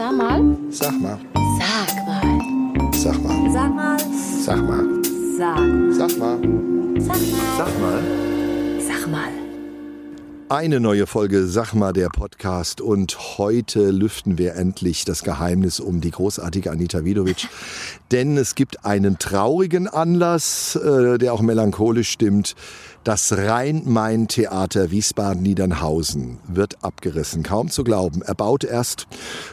Sag mal. Sag mal. Sag mal. Sag mal. Sag mal. Sag mal. Sag. Sag mal. Sag mal. Sag mal. Sag mal. Eine neue Folge Sag mal der Podcast und heute lüften wir endlich das Geheimnis um die großartige Anita Vidovic, denn es gibt einen traurigen Anlass, äh, der auch melancholisch stimmt. Das Rhein-Main-Theater Wiesbaden-Niedernhausen wird abgerissen. Kaum zu glauben. Er baut erst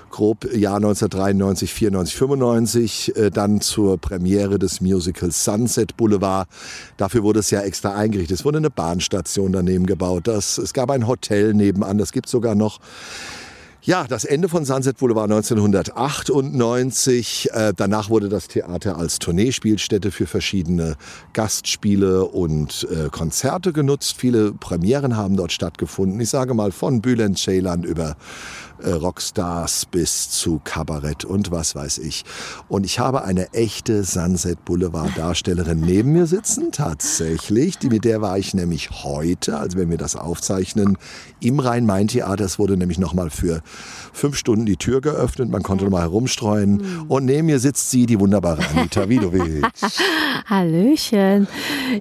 grob Jahr 1993, 94, 95, äh, dann zur Premiere des Musicals Sunset Boulevard. Dafür wurde es ja extra eingerichtet. Es wurde eine Bahnstation daneben gebaut. Das, es gab ein Hotel nebenan. Das gibt sogar noch. Ja, das Ende von Sunset Boulevard 1998. Äh, danach wurde das Theater als Tourneespielstätte für verschiedene Gastspiele und äh, Konzerte genutzt. Viele Premieren haben dort stattgefunden. Ich sage mal von Bülent Ceylan über äh, Rockstars bis zu Kabarett und was weiß ich. Und ich habe eine echte Sunset Boulevard Darstellerin neben mir sitzen, tatsächlich. Die, mit der war ich nämlich heute, also wenn wir das aufzeichnen, im Rhein-Main-Theater. Es wurde nämlich nochmal für fünf Stunden die Tür geöffnet, man konnte mal herumstreuen. Und neben mir sitzt sie, die wunderbare Anita Vidovic. Hallöchen.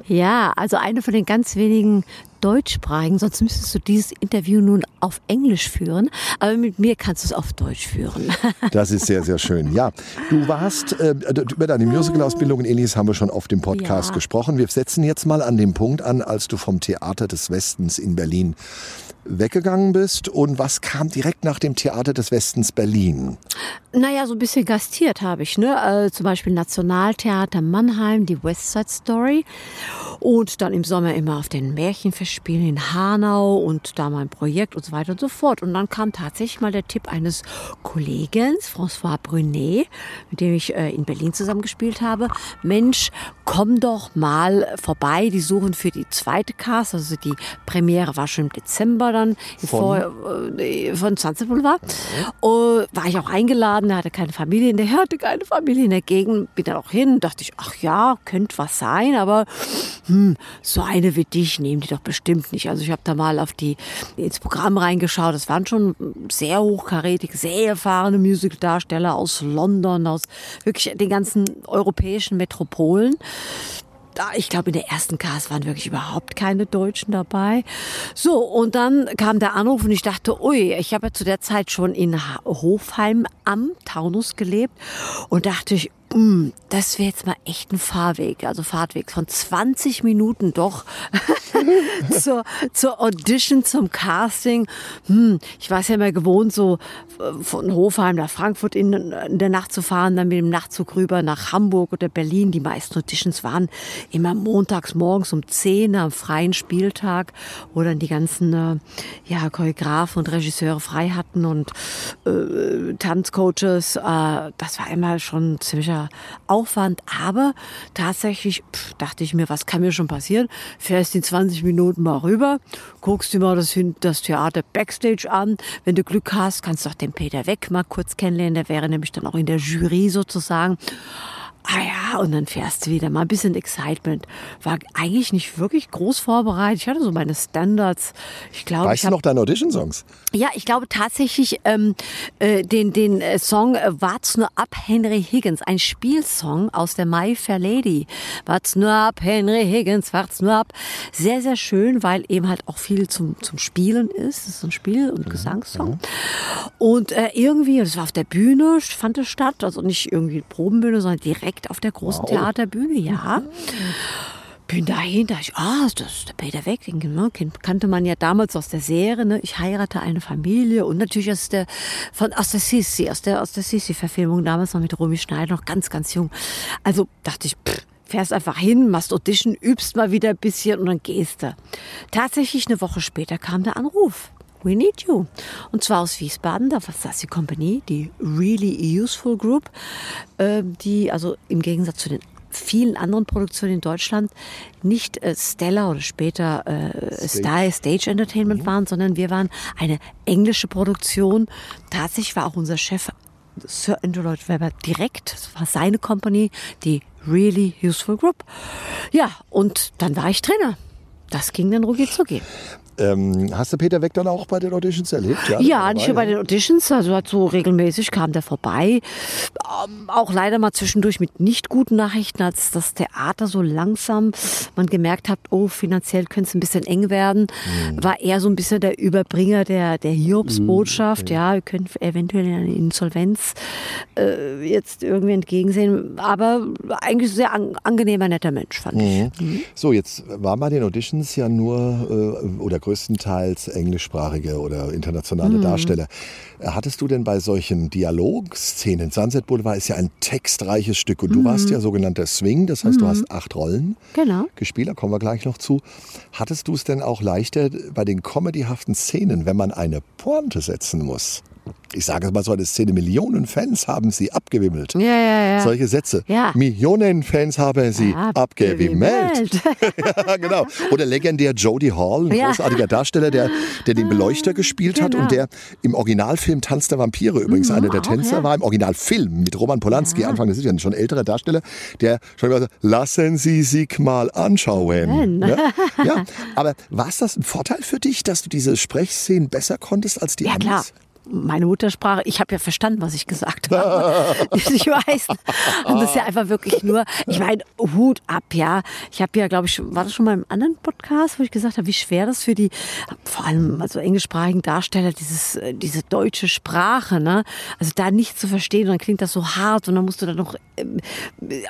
Ja, also eine von den ganz wenigen deutschsprachigen, sonst müsstest du dieses Interview nun auf Englisch führen, aber mit mir kannst du es auf Deutsch führen. Das ist sehr, sehr schön. Ja, du warst, äh, über deine Musical-Ausbildung und ähnliches haben wir schon auf dem Podcast Ja. gesprochen. Wir setzen jetzt mal an den Punkt an, als du vom Theater des Westens in Berlin weggegangen bist. Und was kam direkt nach dem Theater des Westens Berlin? Naja, so ein bisschen gastiert habe ich, ne? Äh, zum Beispiel Nationaltheater Mannheim, die West Side Story. Und dann im Sommer immer auf den Märchenfestspielen in Hanau und da mein Projekt und so weiter und so fort. Und dann kam tatsächlich mal der Tipp eines Kollegen, François Brunet, mit dem ich äh, in Berlin zusammengespielt habe. Mensch, komm doch mal vorbei. Die suchen für die zweite Cast, also die Premiere war schon im Dezember dann Von? äh, von Sunset Boulevard. Und war ich auch eingeladen, er hatte keine Familie in der, er hatte keine Familie in der Gegend, bin dann auch hin, dachte ich, ach ja, könnte was sein, aber hm, so eine wie dich nehmen die doch bestimmt nicht. Also ich habe da mal auf die ins Programm reingeschaut, das waren schon sehr hochkarätig, sehr erfahrene Musicaldarsteller aus London, aus wirklich den ganzen europäischen Metropolen da, ich glaube, in der ersten Cast waren wirklich überhaupt keine Deutschen dabei. So, und dann kam der Anruf und ich dachte, ui, ich habe ja zu der Zeit schon in Hofheim am Taunus gelebt und dachte ich, mm, das wäre jetzt mal echt ein Fahrweg, also Fahrtweg von 20 Minuten doch zur, zur Audition, zum Casting. Hm, ich war es ja immer gewohnt, so äh, von Hofheim nach Frankfurt in, in der Nacht zu fahren, dann mit dem Nachtzug rüber nach Hamburg oder Berlin. Die meisten Auditions waren immer montags morgens um 10 am freien Spieltag, wo dann die ganzen äh, ja, Choreografen und Regisseure frei hatten und äh, Tanzcoaches. Äh, das war immer schon ein Aufwand. Aber tatsächlich pff, dachte ich mir, was kann mir schon passieren? Fährst in 20 Minuten mal rüber, guckst dir mal das, das Theater Backstage an. Wenn du Glück hast, kannst du auch den Peter Weck mal kurz kennenlernen. Der wäre nämlich dann auch in der Jury sozusagen. Ah ja, und dann fährst du wieder mal ein bisschen Excitement. War eigentlich nicht wirklich groß vorbereitet. Ich hatte so meine Standards. Ich glaube, ich du noch deine Audition-Songs? Ja, ich glaube tatsächlich ähm, äh, den, den äh, Song äh, Wart's nur ab Henry Higgins, ein Spielsong aus der My Fair Lady. Wart's nur ab Henry Higgins, wart's nur ab. Sehr, sehr schön, weil eben halt auch viel zum, zum Spielen ist. Das ist ein Spiel- und Gesangssong. Und äh, irgendwie, das war auf der Bühne, fand es statt, also nicht irgendwie Probenbühne, sondern direkt auf der großen Wow. Theaterbühne, ja. Bin dahin, da ich, ah, das ist der Peter Weck, den ne, kannte man ja damals aus der Serie, ne? Ich heirate eine Familie und natürlich aus der, von, aus der Sissi, aus der, aus der Sissi-Verfilmung damals noch mit Romy Schneider, noch ganz, ganz jung. Also dachte ich, pff, fährst einfach hin, machst Audition, übst mal wieder ein bisschen und dann gehst du. Tatsächlich eine Woche später kam der Anruf. We need you. Und zwar aus Wiesbaden, da das die Company, die Really Useful Group, äh, die also im Gegensatz zu den vielen anderen Produktionen in Deutschland nicht äh, Stella oder später äh, Star Stage Entertainment waren, sondern wir waren eine englische Produktion. Tatsächlich war auch unser Chef Sir Andrew Lloyd Webber direkt, das war seine Company, die Really Useful Group. Ja, und dann war ich Trainer. Das ging dann rucki zucki. Ähm, hast du Peter Weck dann auch bei den Auditions erlebt? Ja, ja nicht nur bei den Auditions, also hat so regelmäßig kam der vorbei. Ähm, auch leider mal zwischendurch mit nicht guten Nachrichten, als das Theater so langsam man gemerkt hat, oh, finanziell könnte es ein bisschen eng werden, mhm. war er so ein bisschen der Überbringer der, der Hiobsbotschaft. Mhm. Ja, wir können eventuell eine Insolvenz äh, jetzt irgendwie entgegensehen, aber eigentlich sehr an, angenehmer, netter Mensch, fand mhm. ich. Mhm. So, jetzt war bei den Auditions ja nur äh, oder größtenteils englischsprachige oder internationale mhm. Darsteller. Hattest du denn bei solchen Dialogszenen, Sunset Boulevard ist ja ein textreiches Stück und du mhm. warst ja sogenannter Swing, das heißt, du mhm. hast acht Rollen genau. gespielt, da kommen wir gleich noch zu. Hattest du es denn auch leichter bei den comedyhaften Szenen, wenn man eine Pointe setzen muss? Ich sage es mal so eine Szene, Millionen Fans haben sie abgewimmelt. Ja, ja, ja. Solche Sätze. Ja. Millionen Fans haben sie ja, abgewimmelt. ja, genau. Oder legendär Jodie Hall, ein ja. großartiger Darsteller, der, der den Beleuchter gespielt hat genau. und der im Originalfilm Tanz der Vampire übrigens mhm, einer der Tänzer war, im Originalfilm mit Roman Polanski, Anfang des Jahrhunderts, schon älterer Darsteller, der schon immer so, lassen Sie sich mal anschauen. Ja? Aber war es das ein Vorteil für dich, dass du diese Sprechszenen besser konntest als die ja, anderen? Klar meine Muttersprache, ich habe ja verstanden, was ich gesagt habe. ich weiß. Und das ist ja einfach wirklich nur, ich meine, Hut ab, ja. Ich habe ja, glaube ich, war das schon mal im anderen Podcast, wo ich gesagt habe, wie schwer das für die, vor allem also englischsprachigen Darsteller, dieses, äh, diese deutsche Sprache, ne? Also da nicht zu verstehen, dann klingt das so hart und dann musst du dann noch ähm,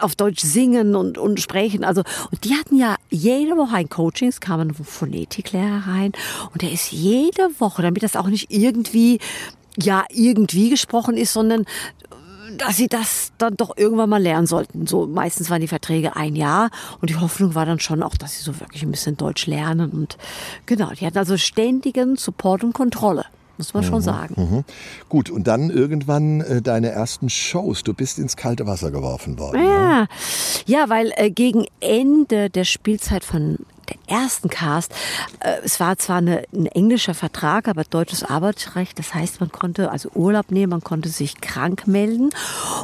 auf Deutsch singen und, und sprechen. Also, und die hatten ja jede Woche ein Coaching, es kam ein Phonetiklehrer rein und der ist jede Woche, damit das auch nicht irgendwie ja irgendwie gesprochen ist, sondern äh, dass sie das dann doch irgendwann mal lernen sollten. So meistens waren die Verträge ein Jahr und die Hoffnung war dann schon auch, dass sie so wirklich ein bisschen Deutsch lernen und genau, die hatten also ständigen Support und Kontrolle. Muss man mhm, schon sagen. Mhm. Gut, und dann irgendwann äh, deine ersten Shows. Du bist ins kalte Wasser geworfen worden. Ja, ne? ja weil äh, gegen Ende der Spielzeit von der ersten Cast. Äh, es war zwar eine, ein englischer Vertrag, aber deutsches Arbeitsrecht. Das heißt, man konnte also Urlaub nehmen, man konnte sich krank melden.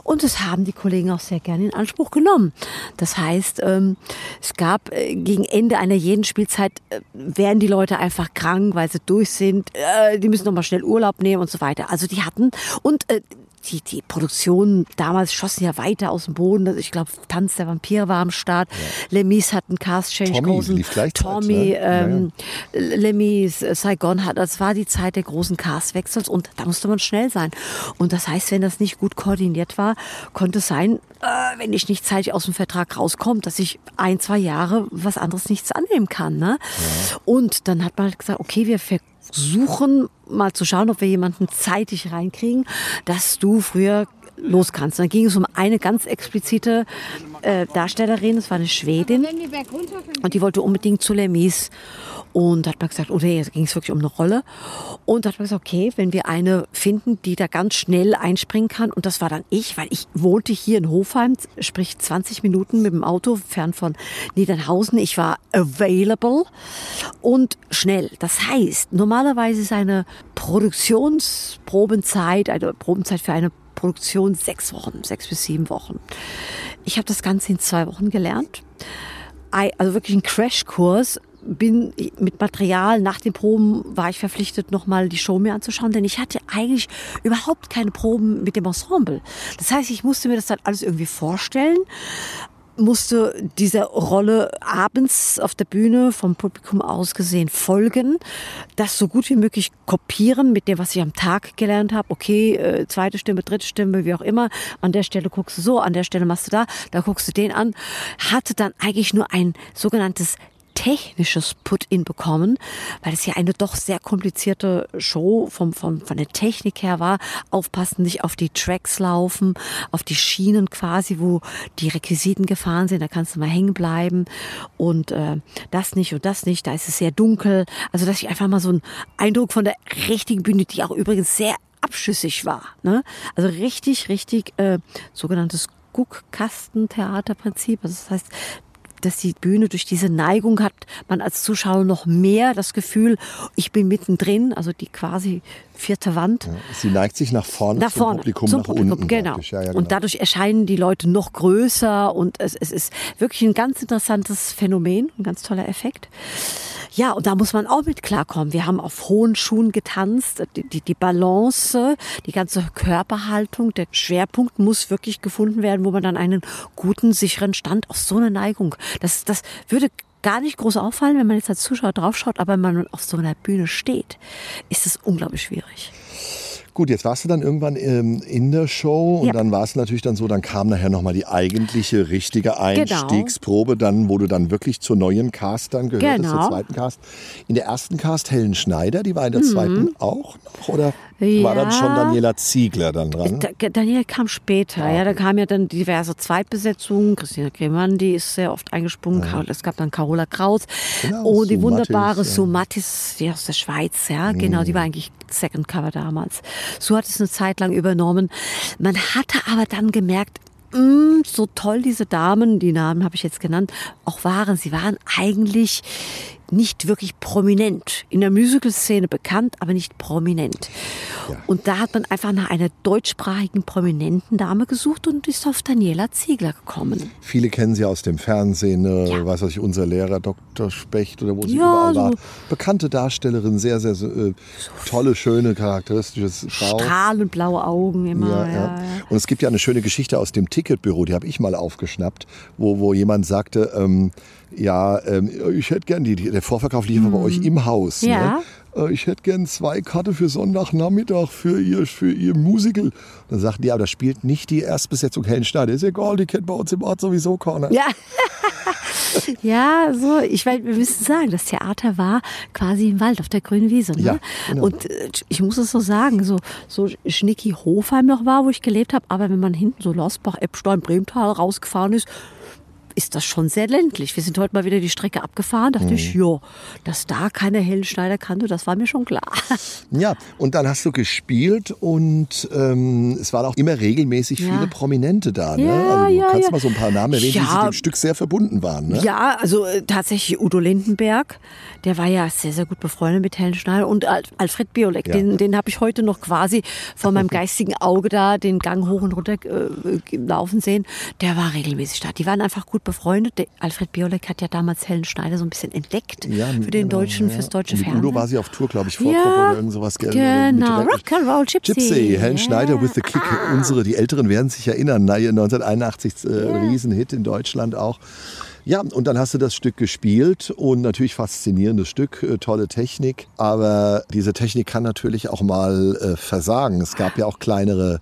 Und das haben die Kollegen auch sehr gerne in Anspruch genommen. Das heißt, ähm, es gab äh, gegen Ende einer jeden Spielzeit, äh, werden die Leute einfach krank, weil sie durch sind. Die müssen nochmal schnell Urlaub nehmen und so weiter. Also die hatten, und die, die Produktion damals schossen ja weiter aus dem Boden. Also ich glaube, Tanz der Vampir war am Start. Ja. Lemis hat einen Cast Change Tommy großen. Tommy, ne? ähm, ja, ja. Lemis, Saigon hat, das war die Zeit der großen Castwechsels und da musste man schnell sein. Und das heißt, wenn das nicht gut koordiniert war, konnte es sein, äh, wenn ich nicht zeitig aus dem Vertrag rauskomme, dass ich ein, zwei Jahre was anderes nichts annehmen kann. Ne? Und dann hat man halt gesagt, okay, wir versuchen mal zu schauen, ob wir jemanden zeitig reinkriegen, dass du früher los kannst. dann ging es um eine ganz explizite äh, Darstellerin, das war eine Schwedin und die wollte unbedingt zu Lemis. Und hat man gesagt, oh, jetzt ging es wirklich um eine Rolle. Und hat man gesagt, okay, wenn wir eine finden, die da ganz schnell einspringen kann. Und das war dann ich, weil ich wohnte hier in Hofheim, sprich 20 Minuten mit dem Auto fern von Niedernhausen. Ich war available und schnell. Das heißt, normalerweise ist eine Produktionsprobenzeit, eine Probenzeit für eine Produktion sechs Wochen, sechs bis sieben Wochen. Ich habe das Ganze in zwei Wochen gelernt. Also wirklich ein Crashkurs bin mit Material nach den Proben war ich verpflichtet, nochmal die Show mir anzuschauen, denn ich hatte eigentlich überhaupt keine Proben mit dem Ensemble. Das heißt, ich musste mir das dann alles irgendwie vorstellen, musste dieser Rolle abends auf der Bühne vom Publikum aus gesehen folgen, das so gut wie möglich kopieren mit dem, was ich am Tag gelernt habe. Okay, äh, zweite Stimme, dritte Stimme, wie auch immer. An der Stelle guckst du so, an der Stelle machst du da, da guckst du den an. Hatte dann eigentlich nur ein sogenanntes technisches Put-in bekommen, weil es ja eine doch sehr komplizierte Show vom, vom, von der Technik her war. Aufpassen, nicht auf die Tracks laufen, auf die Schienen quasi, wo die Requisiten gefahren sind. Da kannst du mal hängen bleiben und äh, das nicht und das nicht. Da ist es sehr dunkel. Also, dass ich einfach mal so einen Eindruck von der richtigen Bühne, die auch übrigens sehr abschüssig war. Ne? Also richtig, richtig äh, sogenanntes Guckkastentheaterprinzip. Also das heißt, dass die Bühne durch diese Neigung hat man als Zuschauer noch mehr das Gefühl, ich bin mittendrin, also die quasi vierte Wand. Ja, sie neigt sich nach vorne, nach vorne zum Publikum, zum nach Publikum, unten. Genau. Ja, ja, genau. Und dadurch erscheinen die Leute noch größer und es, es ist wirklich ein ganz interessantes Phänomen, ein ganz toller Effekt. Ja, und da muss man auch mit klarkommen. Wir haben auf hohen Schuhen getanzt, die, die, die Balance, die ganze Körperhaltung, der Schwerpunkt muss wirklich gefunden werden, wo man dann einen guten, sicheren Stand auf so eine Neigung, das, das würde gar nicht groß auffallen, wenn man jetzt als Zuschauer draufschaut, aber wenn man auf so einer Bühne steht, ist es unglaublich schwierig. Gut, jetzt warst du dann irgendwann ähm, in der Show und Ja. dann war es natürlich dann so, dann kam nachher nochmal die eigentliche, richtige Einstiegsprobe, dann, wo du dann wirklich zur neuen Cast dann gehörtest, Genau. zur zweiten Cast. In der ersten Cast Helen Schneider, die war in der zweiten auch noch, oder war dann Mhm. Ja. schon Daniela Ziegler dann dran? Da, Daniel kam später, ja, da kamen ja dann diverse Zweitbesetzungen. Christina Kremann, die ist sehr oft eingesprungen. Karol- Es gab dann Carola Kraus. Genau, oh, die wunderbare ja. Sue Mattis, die aus der Schweiz, ja, genau, die war eigentlich Second Cover damals. Sue hat es eine Zeit lang übernommen. Man hatte aber dann gemerkt, mh, so toll diese Damen, die Namen habe ich jetzt genannt, auch waren. Sie waren eigentlich nicht wirklich prominent. In der Musical-Szene bekannt, aber nicht prominent. Und da hat man einfach nach einer deutschsprachigen prominenten Dame gesucht und ist auf Daniela Ziegler gekommen. Viele kennen sie aus dem Fernsehen, äh, Ja. weiß was ich, unser Lehrer Dr. Specht oder wo sie Ja, überall war. so- Bekannte Darstellerin, sehr, sehr äh, tolle, schöne, charakteristisches Frau. Strahlend blaue Augen immer. Ja, Ja, ja. ja. Und es gibt ja eine schöne Geschichte aus dem Ticketbüro, die habe ich mal aufgeschnappt, wo, wo jemand sagte, ähm, ja, ähm, ich hätte gern, die, der Vorverkauf lief bei euch im Haus. Mhm. Ja. Ne? Ich hätte gern zwei Karte für Sonntagnachmittag für ihr, für ihr Musical. Dann sagten die, aber da spielt nicht die Erstbesetzung Helen Schneider. Ist egal, die kennt bei uns im Ort sowieso keiner. Ja. ja, so, ich weil wir müssen sagen, das Theater war quasi im Wald auf der grünen Wiese. Ne? Ja, genau. Und äh, ich muss es so sagen, so, so Schnicki Hofheim noch war, wo ich gelebt habe, aber wenn man hinten so Losbach, Eppstein, Bremtal rausgefahren ist, ist das schon sehr ländlich. Wir sind heute mal wieder die Strecke abgefahren. Dachte ich, Mhm. ja, dass da keine Helen Schneider kannte, das war mir schon klar. Ja, und dann hast du gespielt und ähm, es waren auch immer regelmäßig Ja. viele Prominente da. Ne? Ja, also, du ja, kannst ja. mal so ein paar Namen erwähnen, die Ja. sich dem Stück sehr verbunden waren. Ne? Ja, also äh, tatsächlich Udo Lindenberg, der war ja sehr, sehr gut befreundet mit Helen Schneider und Al Alfred Biolek, den, den habe ich heute noch quasi vor meinem geistigen Auge da den Gang hoch und runter äh, laufen sehen. Der war regelmäßig da. Die waren einfach gut befreundet. Der Alfred Biolek hat ja damals Helen Schneider so ein bisschen entdeckt Ja, für den genau, deutschen, ja. fürs deutsche Fernsehen. Udo war sie auf Tour, glaube ich, Vorgruppe Ja, oder irgend sowas. genau. Rock'n'Roll Gypsy. Gypsy, Helen Ja. Schneider with the Kick. Unsere, die Älteren werden sich erinnern. Na, 1981 äh, Riesenhit in Deutschland auch. Ja, und dann hast du das Stück gespielt und natürlich faszinierendes Stück, äh, tolle Technik. Aber diese Technik kann natürlich auch mal äh, versagen. Es gab ja auch kleinere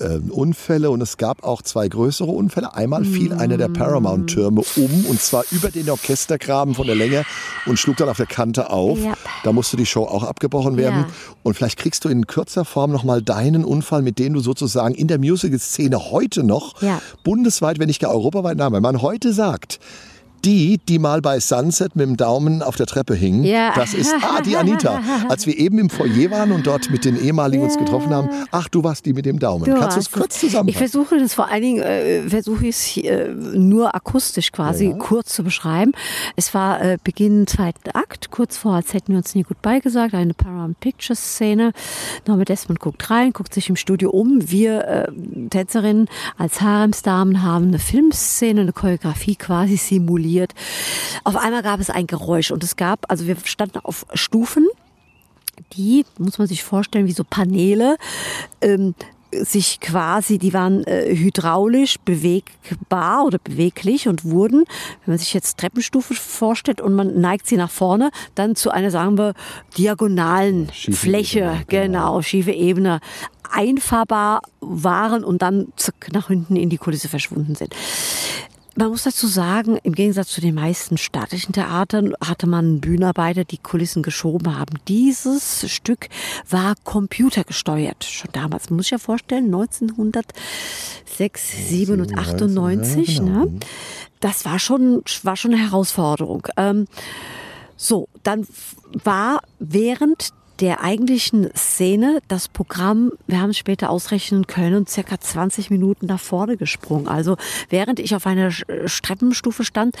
äh, Unfälle und es gab auch zwei größere Unfälle. Einmal fiel einer der Paramount-Türme um und zwar über den Orchestergraben von der Länge und schlug dann auf der Kante auf. Ja. Da musste die Show auch abgebrochen werden. Ja. Und vielleicht kriegst du in kürzer Form nochmal deinen Unfall, mit dem du sozusagen in der Musical-Szene heute noch Ja. bundesweit, wenn nicht gar europaweit, na, wenn man heute sagt, die, die mal bei Sunset mit dem Daumen auf der Treppe hing, Ja. das ist ah, die Anita. Als wir eben im Foyer waren und dort mit den ehemaligen uns getroffen haben, ach, du warst die mit dem Daumen. Du Kannst du es kurz Ich zusammenfassen? versuche das vor allen Dingen, äh, versuche ich äh, nur akustisch quasi kurz zu beschreiben. Es war äh, Beginn zweiten Akt, kurz vor, als hätten wir uns nie gut beigesagt, eine Paramount Pictures Szene. Norbert Desmond guckt rein, guckt sich im Studio um. Wir äh, Tänzerinnen als Haremsdamen haben eine Filmszene, eine Choreografie quasi simuliert. Auf einmal gab es ein Geräusch und es gab, also wir standen auf Stufen die, muss man sich vorstellen, wie so Paneele, ähm, sich quasi, die waren äh, hydraulisch bewegbar oder beweglich und wurden, wenn man sich jetzt Treppenstufe vorstellt und man neigt sie nach vorne, dann zu einer, sagen wir, diagonalen Schiefe Fläche, Ebene, genau, schiefe Ebene, einfahrbar waren und dann zack, nach hinten in die Kulisse verschwunden sind. Man muss dazu sagen, im Gegensatz zu den meisten staatlichen Theatern hatte man Bühnenarbeiter, die Kulissen geschoben haben. Dieses Stück war computergesteuert. Schon damals, man muss sich ja vorstellen, 1906, 7 und 98. ja, genau. ne? Das war schon, war schon eine Herausforderung. Ähm, so, dann war während der eigentlichen Szene das Programm, wir haben es später ausrechnen können, circa 20 Minuten nach vorne gesprungen. Also während ich auf einer Treppenstufe stand,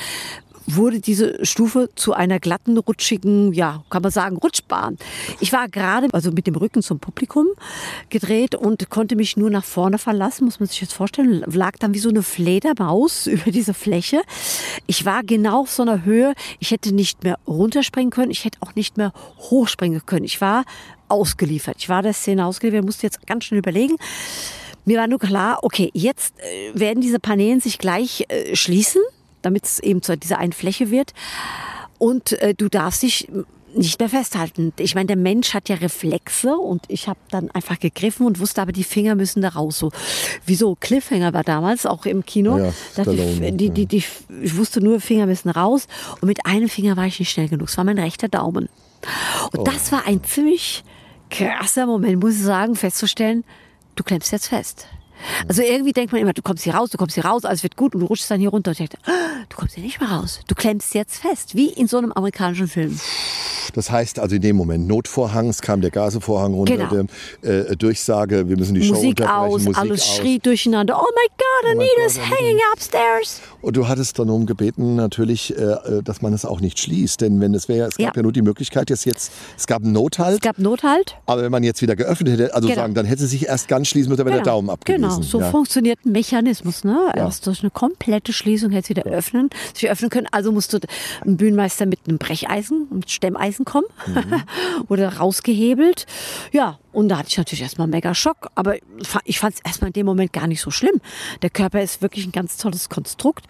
wurde diese Stufe zu einer glatten, rutschigen, ja, kann man sagen, Rutschbahn. Ich war gerade, also mit dem Rücken zum Publikum gedreht und konnte mich nur nach vorne verlassen, muss man sich jetzt vorstellen, lag dann wie so eine Fledermaus über diese Fläche. Ich war genau auf so einer Höhe, ich hätte nicht mehr runterspringen können, ich hätte auch nicht mehr hochspringen können. Ich war ausgeliefert. Ich war der Szene ausgeliefert, musste jetzt ganz schnell überlegen. Mir war nur klar, okay, jetzt äh, werden diese Paneelen sich gleich äh, schließen, damit es eben zu dieser einen Fläche wird. Und äh, du darfst dich nicht mehr festhalten. Ich meine, der Mensch hat ja Reflexe und ich habe dann einfach gegriffen und wusste aber, die Finger müssen da raus. So wie so Cliffhanger war damals auch im Kino. Ja, Stallone, die, die, die, ich wusste nur, Finger müssen raus und mit einem Finger war ich nicht schnell genug. Es war mein rechter Daumen. Und Oh. das war ein ziemlich krasser Moment, muss ich sagen, festzustellen, du klemmst jetzt fest. Also irgendwie denkt man immer, du kommst hier raus, du kommst hier raus, alles wird gut und du rutschst dann hier runter. Und dachte, ah, du kommst hier nicht mehr raus. Du klemmst jetzt fest, wie in so einem amerikanischen Film. Das heißt also in dem Moment Notvorhang, es kam der Gasevorhang runter, Genau. der, äh, Durchsage, wir müssen die Show Musik unterbrechen, aus, Musik alles aus. schrie durcheinander. Oh my God, Anita's God, Anita. hanging upstairs. Und du hattest dann darum gebeten, natürlich, äh, dass man es auch nicht schließt. Denn wenn es wäre, es gab Ja. ja. nur die Möglichkeit, dass jetzt, es gab einen Nothalt, Es gab Nothalt. aber wenn man jetzt wieder geöffnet hätte, also Genau. sagen, dann hätte sich erst ganz schließen müssen, wenn der Daumen abgewiesen. Genau, so ja. funktioniert ein Mechanismus. Ne? Erst durch eine komplette Schließung hätte wieder öffnen, sich öffnen können. Also musste ein Bühnenmeister mit einem Brecheisen, mit Stemmeisen kommen Mhm. oder rausgehebelt. Ja, und da hatte ich natürlich erstmal mega Schock. Aber ich fand es erstmal in dem Moment gar nicht so schlimm. Der Körper ist wirklich ein ganz tolles Konstrukt.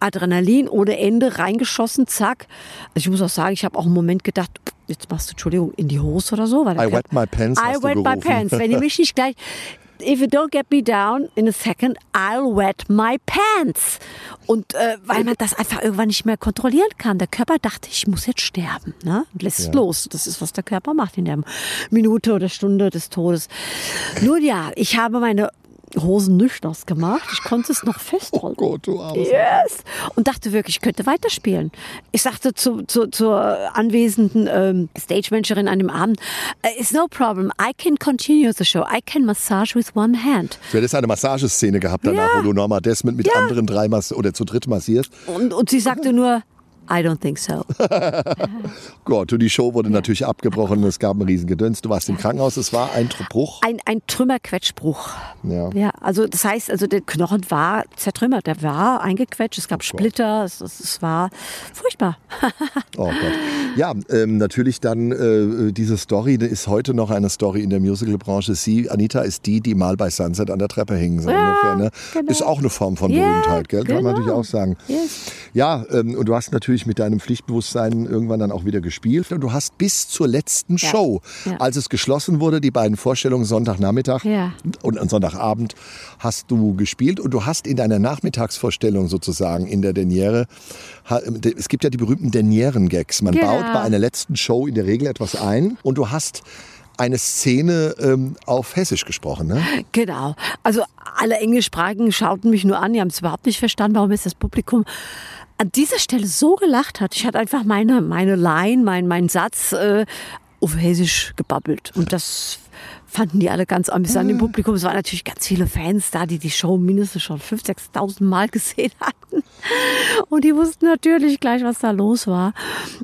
Adrenalin ohne Ende reingeschossen, zack. Also ich muss auch sagen, ich habe auch einen Moment gedacht, jetzt machst du, Entschuldigung, in die Hose oder so. Weil I wet my pants, I wet my pants. Wenn ihr mich nicht gleich If you don't get me down in a second, I'll wet my pants. Und äh, weil man das einfach irgendwann nicht mehr kontrollieren kann. Der Körper dachte, ich muss jetzt sterben. Ne? Und lässt es los. Das ist, was der Körper macht in der Minute oder Stunde des Todes. Nun ja, ich habe meine Hosen nicht ausgemacht. Ich konnte es noch Oh festhalten. Gott, du Armes. Yes! Und dachte wirklich, ich könnte weiterspielen. Ich sagte zu, zu, zur anwesenden ähm, Stage-Managerin an dem Abend, "Uh, it's no problem, I can continue the show. I can massage with one hand. Du hättest eine Massageszene gehabt danach, Ja. wo du Norma Desmond mit Ja. anderen drei Mass oder zu dritt massierst. Und, und sie sagte nur, I don't think so. Gott, und die Show wurde natürlich abgebrochen, es gab einen riesen Gedöns. Du warst im Krankenhaus, es war ein Bruch. Ein, ein Trümmerquetschbruch. Ja. Ja, also das heißt, also der Knochen war zertrümmert, der war eingequetscht, es gab Splitter, es, es, war furchtbar. Oh Gott. Ja, ähm, natürlich dann äh, diese Story ist heute noch eine Story in der Musicalbranche. Sie, Anita, ist die, die mal bei Sunset an der Treppe hing. So Ja, ungefähr, ne? genau. Ist auch eine Form von Ja, Berühmtheit, gell? Kann man genau. natürlich auch sagen. Yes. Ja, ähm, und du hast natürlich mit deinem Pflichtbewusstsein irgendwann dann auch wieder gespielt. Und du hast bis zur letzten Ja. Show, Ja. als es geschlossen wurde, die beiden Vorstellungen Sonntagnachmittag Ja. und am Sonntagabend, hast du gespielt. Und du hast in deiner Nachmittagsvorstellung sozusagen in der Deniere, ha- es gibt ja die berühmten Denieren-Gags. Man Genau. baut bei einer letzten Show in der Regel etwas ein und du hast eine Szene ähm, auf Hessisch gesprochen, ne? Genau. Also alle Englischsprachigen schauten mich nur an, die haben es überhaupt nicht verstanden, warum jetzt das Publikum an dieser Stelle so gelacht hat. Ich hatte einfach meine, meine Line, mein, meinen Satz äh, auf Hessisch gebabbelt. Und das fanden die alle ganz amüsant im Publikum. Es waren natürlich ganz viele Fans da, die die Show mindestens schon 5.000, 6.000 Mal gesehen hatten. Und die wussten natürlich gleich, was da los war.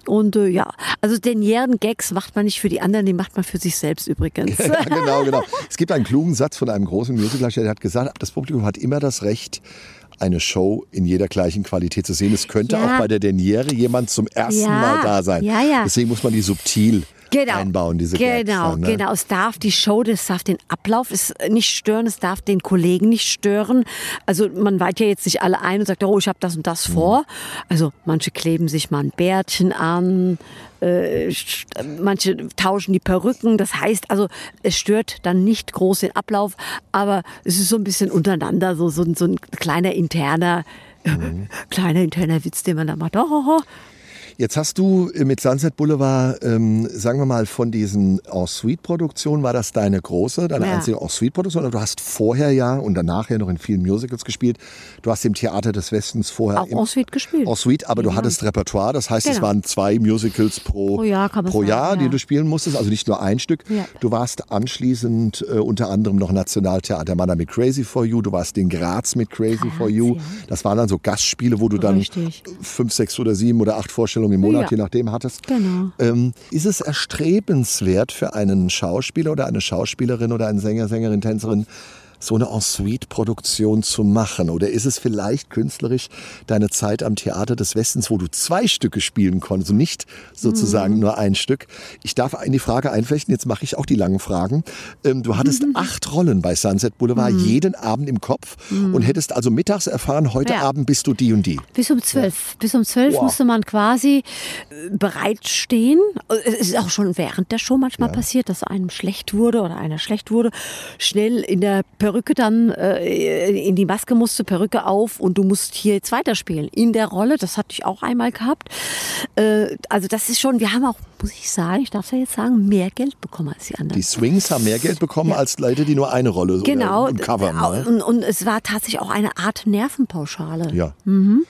Und äh, ja, also den jähren Gags macht man nicht für die anderen, die macht man für sich selbst übrigens. Ja, genau, genau. Es gibt einen klugen Satz von einem großen Musicaldarsteller, der hat gesagt, das Publikum hat immer das Recht, eine Show in jeder gleichen Qualität zu sehen. Es könnte Ja. auch bei der Deniere jemand zum ersten Ja, Mal da sein. ja. Deswegen muss man die subtil genau. einbauen, diese Genau, dann, ne? genau. Es darf die Show, das darf den Ablauf es nicht stören, es darf den Kollegen nicht stören. Also man weiht ja jetzt nicht alle ein und sagt, oh, ich habe das und das Mhm. vor. Also manche kleben sich mal ein Bärtchen an, äh, manche tauschen die Perücken. Das heißt also, es stört dann nicht groß den Ablauf, aber es ist so ein bisschen untereinander, so, so, so ein kleiner interner, Mhm. kleiner interner Witz, den man da macht. Oh, oh, oh. Jetzt hast du mit Sunset Boulevard, ähm, sagen wir mal, von diesen En-Suite-Produktionen, war das deine große, deine Ja. einzige En-Suite-Produktion? Du hast vorher ja und danach ja noch in vielen Musicals gespielt. Du hast im Theater des Westens vorher Auch im en suite gespielt. En-Suite, aber du hattest Repertoire, das heißt, es Genau. waren zwei Musicals pro, Pro Jahr, pro sagen, Jahr die ja. du spielen musstest, also nicht nur ein Stück. Ja. Du warst anschließend äh, unter anderem noch Nationaltheater Manna mit Crazy for You, du warst in Graz mit Crazy for You. ja. Das waren dann so Gastspiele, wo du dann Richtig. fünf, sechs oder sieben oder acht Vorstellungen im Monat, Ja. je nachdem, hattest. Genau. Ähm, ist es erstrebenswert für einen Schauspieler oder eine Schauspielerin oder einen Sänger, Sängerin, Tänzerin, so eine En-Suite-Produktion zu machen? Oder ist es vielleicht künstlerisch deine Zeit am Theater des Westens, wo du zwei Stücke spielen konntest und nicht sozusagen nur ein Stück? Ich darf in die Frage einflechten, jetzt mache ich auch die langen Fragen. Ähm, du hattest acht Rollen bei Sunset Boulevard jeden Abend im Kopf und hättest also mittags erfahren, heute Ja. Abend bist du die und die. Bis um zwölf. Bis um zwölf Wow. musste man quasi äh, bereitstehen. Es ist auch schon während der Show manchmal passiert, dass einem schlecht wurde oder einer schlecht wurde. Schnell in der Perücke dann äh, in die Maske musste, Perücke auf und du musst hier jetzt weiterspielen. In der Rolle, das hatte ich auch einmal gehabt. Äh, also das ist schon, wir haben auch, muss ich sagen, ich darf ja jetzt sagen, mehr Geld bekommen als die anderen. Die Swings haben mehr Geld bekommen als Leute, die nur eine Rolle Genau. oder im Cover mal. Und, und es war tatsächlich auch eine Art Nervenpauschale. Ja. Mhm.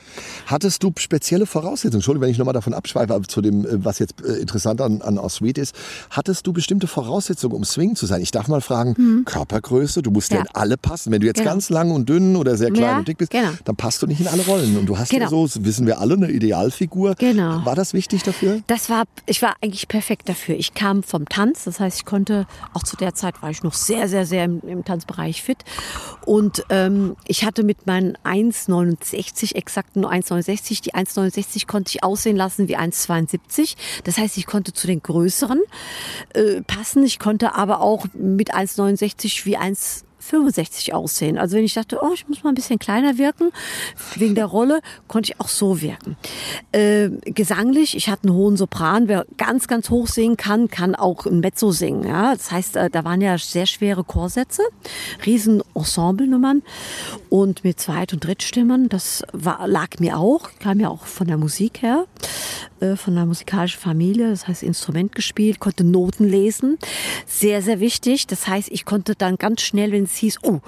Hattest du spezielle Voraussetzungen? Entschuldigung, wenn ich nochmal davon abschweife, aber zu dem, äh, was jetzt äh, interessant an, an Sweet ist. Hattest du bestimmte Voraussetzungen, um Swing zu sein? Ich darf mal fragen, Körpergröße, du musst ja. Mhm. Ja. in alle passen. Wenn du jetzt Genau. ganz lang und dünn oder sehr klein Ja, und dick bist, genau. dann passt du nicht in alle Rollen. Und du hast ja Genau. so, das wissen wir alle, eine Idealfigur. Genau. War das wichtig dafür? Das war, ich war eigentlich perfekt dafür. Ich kam vom Tanz, das heißt, ich konnte, auch zu der Zeit war ich noch sehr, sehr, sehr im, im Tanzbereich fit. Und ähm, ich hatte mit meinen 1,69, exakt nur 1,69, die 1,69 konnte ich aussehen lassen wie 1,72. Das heißt, ich konnte zu den größeren äh, passen. Ich konnte aber auch mit 1,69 wie 1 65 aussehen. Also wenn ich dachte, oh, ich muss mal ein bisschen kleiner wirken, wegen der Rolle, konnte ich auch so wirken. Äh, gesanglich, ich hatte einen hohen Sopran. Wer ganz, ganz hoch singen kann, kann auch ein Mezzo singen. Ja? Das heißt, äh, da waren ja sehr schwere Chorsätze, riesen Ensemblenummern und mit Zweit- und Drittstimmen. Das war, lag mir auch, kam ja auch von der Musik her, äh, von der musikalischen Familie. Das heißt, Instrument gespielt, konnte Noten lesen. Sehr, sehr wichtig. Das heißt, ich konnte dann ganz schnell, wenn es hieß, oh,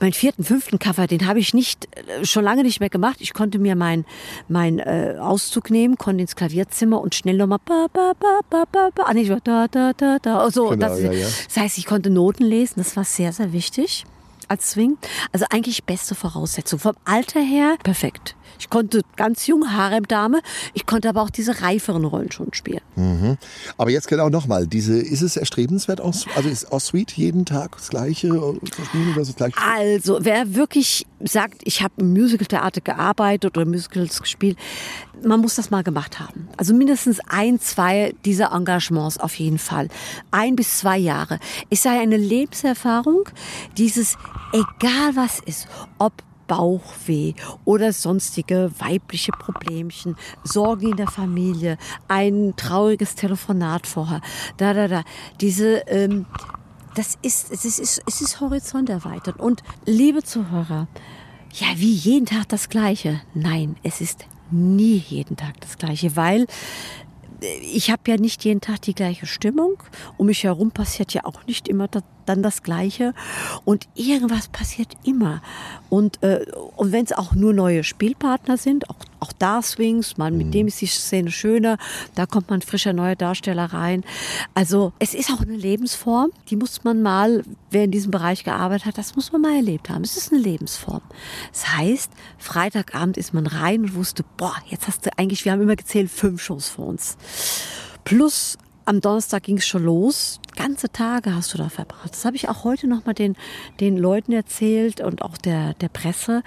meinen vierten, fünften Cover, den habe ich nicht, äh, schon lange nicht mehr gemacht. Ich konnte mir mein, mein äh, Auszug nehmen, konnte ins Klavierzimmer und schnell nochmal ba, ba, ba, ba, ba, ba, ah, nicht, da, da, da, da, so. Genau, das, ja, ja. das heißt, ich konnte Noten lesen, das war sehr, sehr wichtig als Swing. Also eigentlich beste Voraussetzung. Vom Alter her perfekt. Ich konnte ganz jung, Harem-Dame. Ich konnte aber auch diese reiferen Rollen schon spielen. Aber jetzt genau nochmal, diese, ist es erstrebenswert, aus, also ist Sweet jeden Tag das Gleiche äh, zu spielen oder das Gleiche? Also, wer wirklich sagt, ich habe im Musical-Theater gearbeitet oder Musicals gespielt, man muss das mal gemacht haben. Also mindestens ein, zwei dieser Engagements auf jeden Fall. Ein bis zwei Jahre. Es sei eine Lebenserfahrung, dieses, egal was ist, ob Bauchweh oder sonstige weibliche Problemchen, Sorgen in der Familie, ein trauriges Telefonat vorher, da, da, da. Diese, ähm, das ist, es ist, es ist, Horizont erweitert. Und liebe Zuhörer, ja, wie jeden Tag das Gleiche. Nein, es ist nie jeden Tag das Gleiche, weil äh, ich habe ja nicht jeden Tag die gleiche Stimmung. Um mich herum passiert ja auch nicht immer da, dann das Gleiche. Und irgendwas passiert immer. Und, äh, und wenn es auch nur neue Spielpartner sind, auch, auch da Swings, mal mit dem ist die Szene schöner, da kommt man frischer neuer Darsteller rein. Also es ist auch eine Lebensform, die muss man mal, wer in diesem Bereich gearbeitet hat, das muss man mal erlebt haben. Es ist eine Lebensform. Das heißt, Freitagabend ist man rein und wusste, boah, jetzt hast du eigentlich, wir haben immer gezählt, fünf Shows vor uns. Plus am Donnerstag ging es schon los. Ganze Tage hast du da verbracht. Das habe ich auch heute noch mal den, den Leuten erzählt und auch der, der Presse.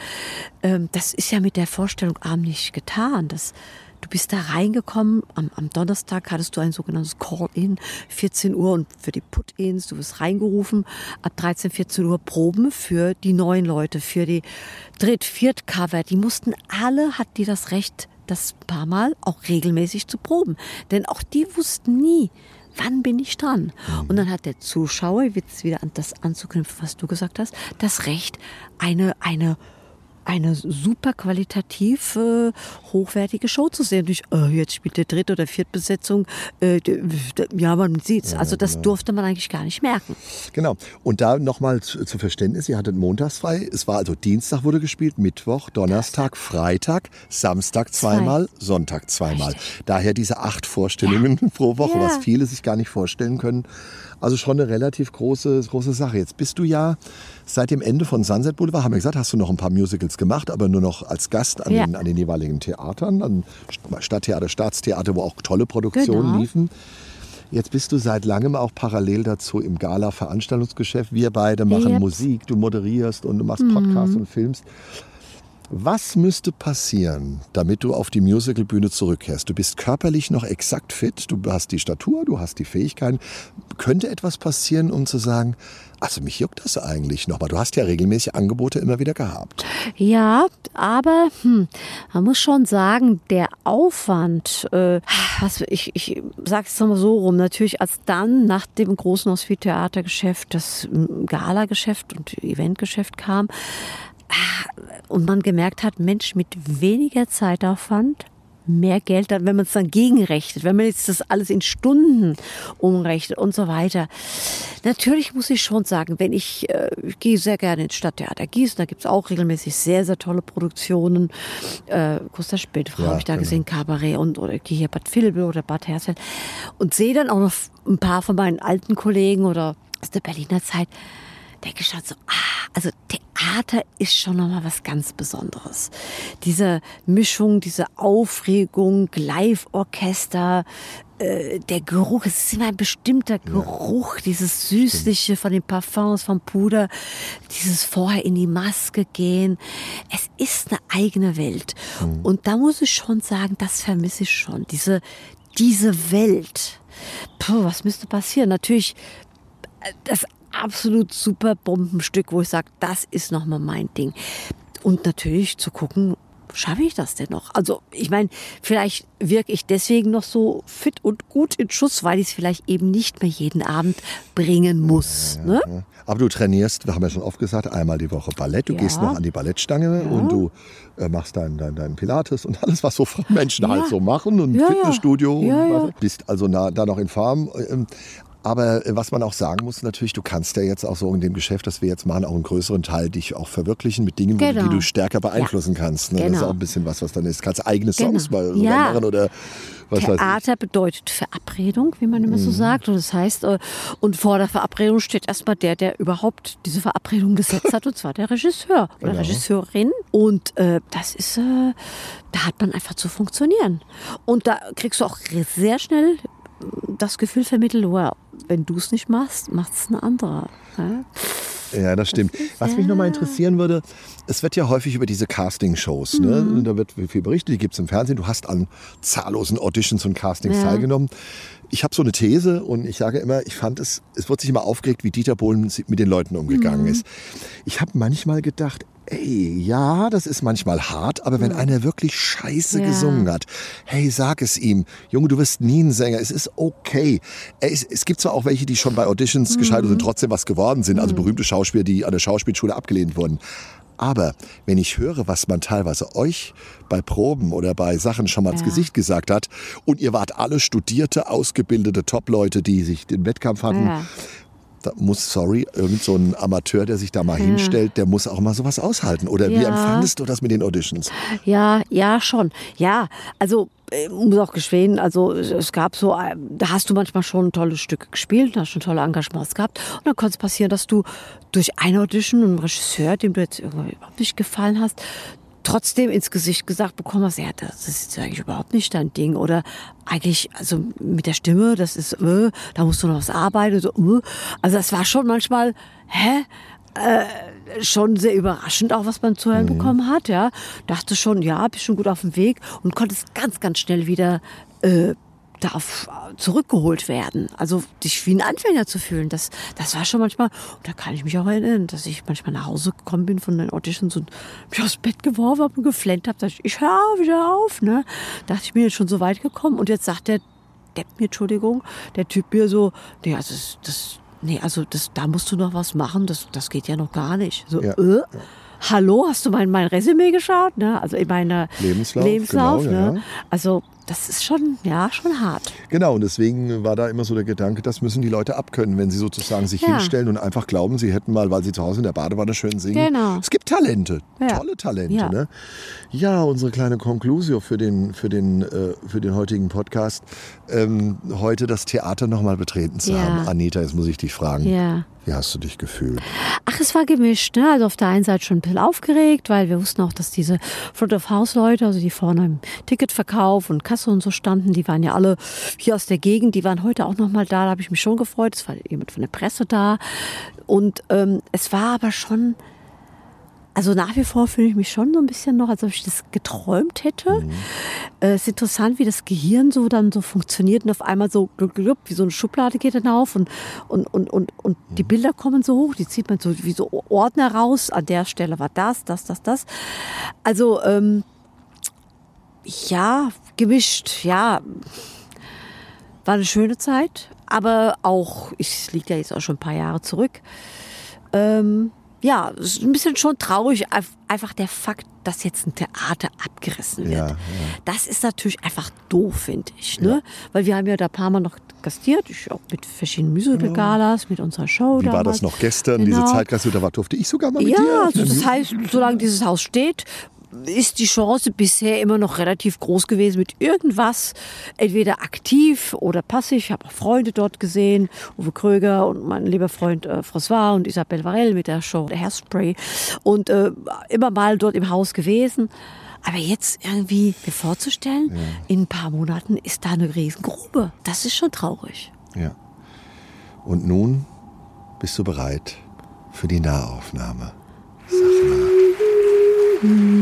Ähm, das ist ja mit der Vorstellung Abend nicht getan. Das, du bist da reingekommen. Am, am Donnerstag hattest du ein sogenanntes Call-In, 14 Uhr und für die Put-Ins. Du wirst reingerufen. Ab 13, 14 Uhr Proben für die neuen Leute, für die Dritt-, Viert-Cover. Die mussten alle, hat die das Recht, das paar Mal auch regelmäßig zu proben. Denn auch die wussten nie, wann bin ich dran. Und dann hat der Zuschauer, jetzt wieder an das anzuknüpfen, was du gesagt hast, das Recht, eine, eine eine super qualitativ äh, hochwertige Show zu sehen. Durch, oh, jetzt spielt der dritte oder vierte Besetzung. Äh, ja, man sieht's. also das genau. durfte man eigentlich gar nicht merken. Genau. Und da nochmal zu, zu, Verständnis, ihr hattet montags frei. Es war also Dienstag wurde gespielt, Mittwoch, Donnerstag, Freitag, Samstag zweimal, Zwei. Sonntag zweimal. Richtig. Daher diese acht Vorstellungen ja. pro Woche, ja. was viele sich gar nicht vorstellen können. Also schon eine relativ große, große Sache. Jetzt bist du ja seit dem Ende von Sunset Boulevard, haben wir gesagt, hast du noch ein paar Musicals gemacht, aber nur noch als Gast an, ja. den, an den jeweiligen Theatern, an Stadttheater, Staatstheater, wo auch tolle Produktionen genau. liefen. Jetzt bist du seit langem auch parallel dazu im Gala-Veranstaltungsgeschäft. Wir beide machen yep. Musik, du moderierst und du machst Podcasts mhm. und filmst. Was müsste passieren, damit du auf die Musicalbühne zurückkehrst? Du bist körperlich noch exakt fit, du hast die Statur, du hast die Fähigkeiten. Könnte etwas passieren, um zu sagen, also mich juckt das eigentlich noch mal. Du hast ja regelmäßig Angebote immer wieder gehabt. Ja, aber hm, man muss schon sagen, der Aufwand, äh, was, ich, ich sage es mal so rum, natürlich als dann nach dem großen Hospitheatergeschäft das hm, Gala-Geschäft und Eventgeschäft kam, und man gemerkt hat, Mensch, mit weniger Zeitaufwand mehr Geld, wenn man es dann gegenrechnet, wenn man jetzt das alles in Stunden umrechnet und so weiter. Natürlich muss ich schon sagen, wenn ich, äh, ich gehe sehr gerne ins Stadttheater Gießen, da gibt es auch regelmäßig sehr, sehr tolle Produktionen. Äh, Gustav Spätfrau ja, habe ich da genau. gesehen, Cabaret und oder gehe hier Bad Vilbel oder Bad Hersfeld und sehe dann auch noch ein paar von meinen alten Kollegen oder aus der Berliner Zeit denke schon so, ah, also Theater ist schon nochmal was ganz Besonderes. Diese Mischung, diese Aufregung, Live-Orchester, äh, der Geruch, es ist immer ein bestimmter Geruch, ja. dieses Süßliche von den Parfums, vom Puder, dieses vorher in die Maske gehen. Es ist eine eigene Welt. Mhm. Und da muss ich schon sagen, das vermisse ich schon. Diese, diese Welt. Puh, was müsste passieren? Natürlich, äh, das absolut super Bombenstück, wo ich sage, das ist nochmal mein Ding. Und natürlich zu gucken, schaffe ich das denn noch? Also ich meine, vielleicht wirke ich deswegen noch so fit und gut in Schuss, weil ich es vielleicht eben nicht mehr jeden Abend bringen muss. Ja, ne? ja. Aber du trainierst, wir haben ja schon oft gesagt, einmal die Woche Ballett. Du ja. gehst noch an die Ballettstange und du äh, machst deinen dein, dein Pilates und alles, was so Menschen halt so machen und Fitnessstudio. Und bist also nah, da noch in Form. Aber äh, was man auch sagen muss, natürlich, du kannst ja jetzt auch so in dem Geschäft, das wir jetzt machen, auch einen größeren Teil dich auch verwirklichen mit Dingen, genau. die du stärker beeinflussen ja. kannst. Ne? Genau. Das ist genau. auch ein bisschen was, was dann ist. Kannst eigene Songs genau. mal ja. machen oder was Theater bedeutet Verabredung, wie man immer mhm. so sagt. Und das heißt, äh, und vor der Verabredung steht erstmal der, der überhaupt diese Verabredung gesetzt hat, und zwar der Regisseur oder genau. Regisseurin. Und äh, das ist, äh, da hat man einfach zu funktionieren. Und da kriegst du auch sehr schnell das Gefühl vermittelt, wow, wenn du es nicht machst, macht es ein anderer. Ja? Ja, das stimmt. Was mich nochmal interessieren würde, es wird ja häufig über diese Casting-Shows, ne? mhm. ne? da wird viel berichtet, die gibt es im Fernsehen. Du hast an zahllosen Auditions und Castings ja. teilgenommen. Ich habe so eine These und ich sage immer, ich fand es, es wird sich immer aufgeregt, wie Dieter Bohlen mit den Leuten umgegangen mhm. ist. Ich habe manchmal gedacht, ey, ja, das ist manchmal hart, aber wenn ja. einer wirklich scheiße ja. gesungen hat, hey, sag es ihm. Junge, du wirst nie ein Sänger, es ist okay. Es, es gibt zwar auch welche, die schon bei Auditions mhm. gescheitert sind, trotzdem was geworden sind, also mhm. berühmte Schauspieler, die an der Schauspielschule abgelehnt wurden. Aber wenn ich höre, was man teilweise euch bei Proben oder bei Sachen schon mal ja. ins Gesicht gesagt hat, und ihr wart alle studierte, ausgebildete Top-Leute, die sich den Wettkampf hatten, ja da muss, sorry, irgend so ein Amateur, der sich da mal ja. hinstellt, der muss auch mal sowas aushalten. Oder ja. wie empfandest du das mit den Auditions? Ja, ja, schon. Ja, also ich muss auch gestehen, also es gab so, äh, da hast du manchmal schon tolle Stücke gespielt, hast schon tolle Engagements gehabt und dann konnte es passieren, dass du durch eine Audition einen Regisseur, dem du jetzt irgendwie überhaupt nicht gefallen hast, trotzdem ins Gesicht gesagt bekommen hast, ja, das ist eigentlich überhaupt nicht dein Ding. Oder eigentlich, also mit der Stimme, das ist, äh, da musst du noch was arbeiten. So, äh. Also das war schon manchmal, hä? Äh, schon sehr überraschend auch, was man zu hören mhm. bekommen hat, ja. Dachte schon, ja, bist schon gut auf dem Weg und konnte es ganz, ganz schnell wieder äh, darf zurückgeholt werden. Also dich wie ein Anfänger zu fühlen, das, das war schon manchmal, und da kann ich mich auch erinnern, dass ich manchmal nach Hause gekommen bin von den Auditions und mich aufs Bett geworfen habe und geflennt habe, dass ich, ich höre wieder auf. Ne? Da dachte ich bin jetzt schon so weit gekommen und jetzt sagt der Depp mir, Entschuldigung, der Typ mir so, nee, also das, das nee, also das, da musst du noch was machen, das, das geht ja noch gar nicht. So, ja, äh? hallo, hast du mein, mein Resümee geschaut? Ne? Also in meiner Lebenslauf, Lebenslauf genau, ja, ne? ja. Also das ist schon, ja, schon hart. Genau, und deswegen war da immer so der Gedanke, das müssen die Leute abkönnen, wenn sie sozusagen sich Ja. hinstellen und einfach glauben, sie hätten mal, weil sie zu Hause in der Badewanne schön singen. Genau. Es gibt Talente, Ja. tolle Talente. Ja. Ne? ja, unsere kleine Conclusio für den, für den, äh, für den heutigen Podcast. Ähm, heute das Theater nochmal betreten zu haben. Anita, jetzt muss ich dich fragen, Ja. wie hast du dich gefühlt? Ach, es war gemischt. Ne? Also auf der einen Seite schon ein bisschen aufgeregt, weil wir wussten auch, dass diese Front-of-House-Leute, also die vorne im Ticketverkauf und Kasse und so standen, die waren ja alle hier aus der Gegend, die waren heute auch nochmal da. Da habe ich mich schon gefreut. Es war jemand von der Presse da. Und ähm, es war aber schon, also nach wie vor fühle ich mich schon so ein bisschen noch, als ob ich das geträumt hätte. Äh, es ist interessant, wie das Gehirn so dann so funktioniert und auf einmal so gluck, wie so eine Schublade geht dann auf und, und, und, und, und die Bilder kommen so hoch, die zieht man so wie so Ordner raus. An der Stelle war das, das, das, das. Also, ähm, ja, gemischt, ja. War eine schöne Zeit, aber auch, ich liege ja jetzt auch schon ein paar Jahre zurück. Ähm, ja, es ist ein bisschen schon traurig, einfach der Fakt, dass jetzt ein Theater abgerissen wird. Ja, ja. Das ist natürlich einfach doof, finde ich. Ne? Weil wir haben ja da ein paar Mal noch gastiert, ich auch mit verschiedenen Musical-Galas, mit unserer Show Wie war damals. das noch gestern, diese Genau. Zeitgast, da war, durfte ich sogar mal mit Ja, dir? auf also das heißt, solange dieses Haus steht, ist die Chance bisher immer noch relativ groß gewesen mit irgendwas, entweder aktiv oder passiv. Ich habe auch Freunde dort gesehen, Uwe Kröger und mein lieber Freund äh, François und Isabelle Varell mit der Show der Hairspray und äh, immer mal dort im Haus gewesen. Aber jetzt irgendwie mir vorzustellen, in ein paar Monaten ist da eine Riesengrube. Das ist schon traurig. Ja. Und nun bist du bereit für die Nahaufnahme. Sag mal. Mm-hmm.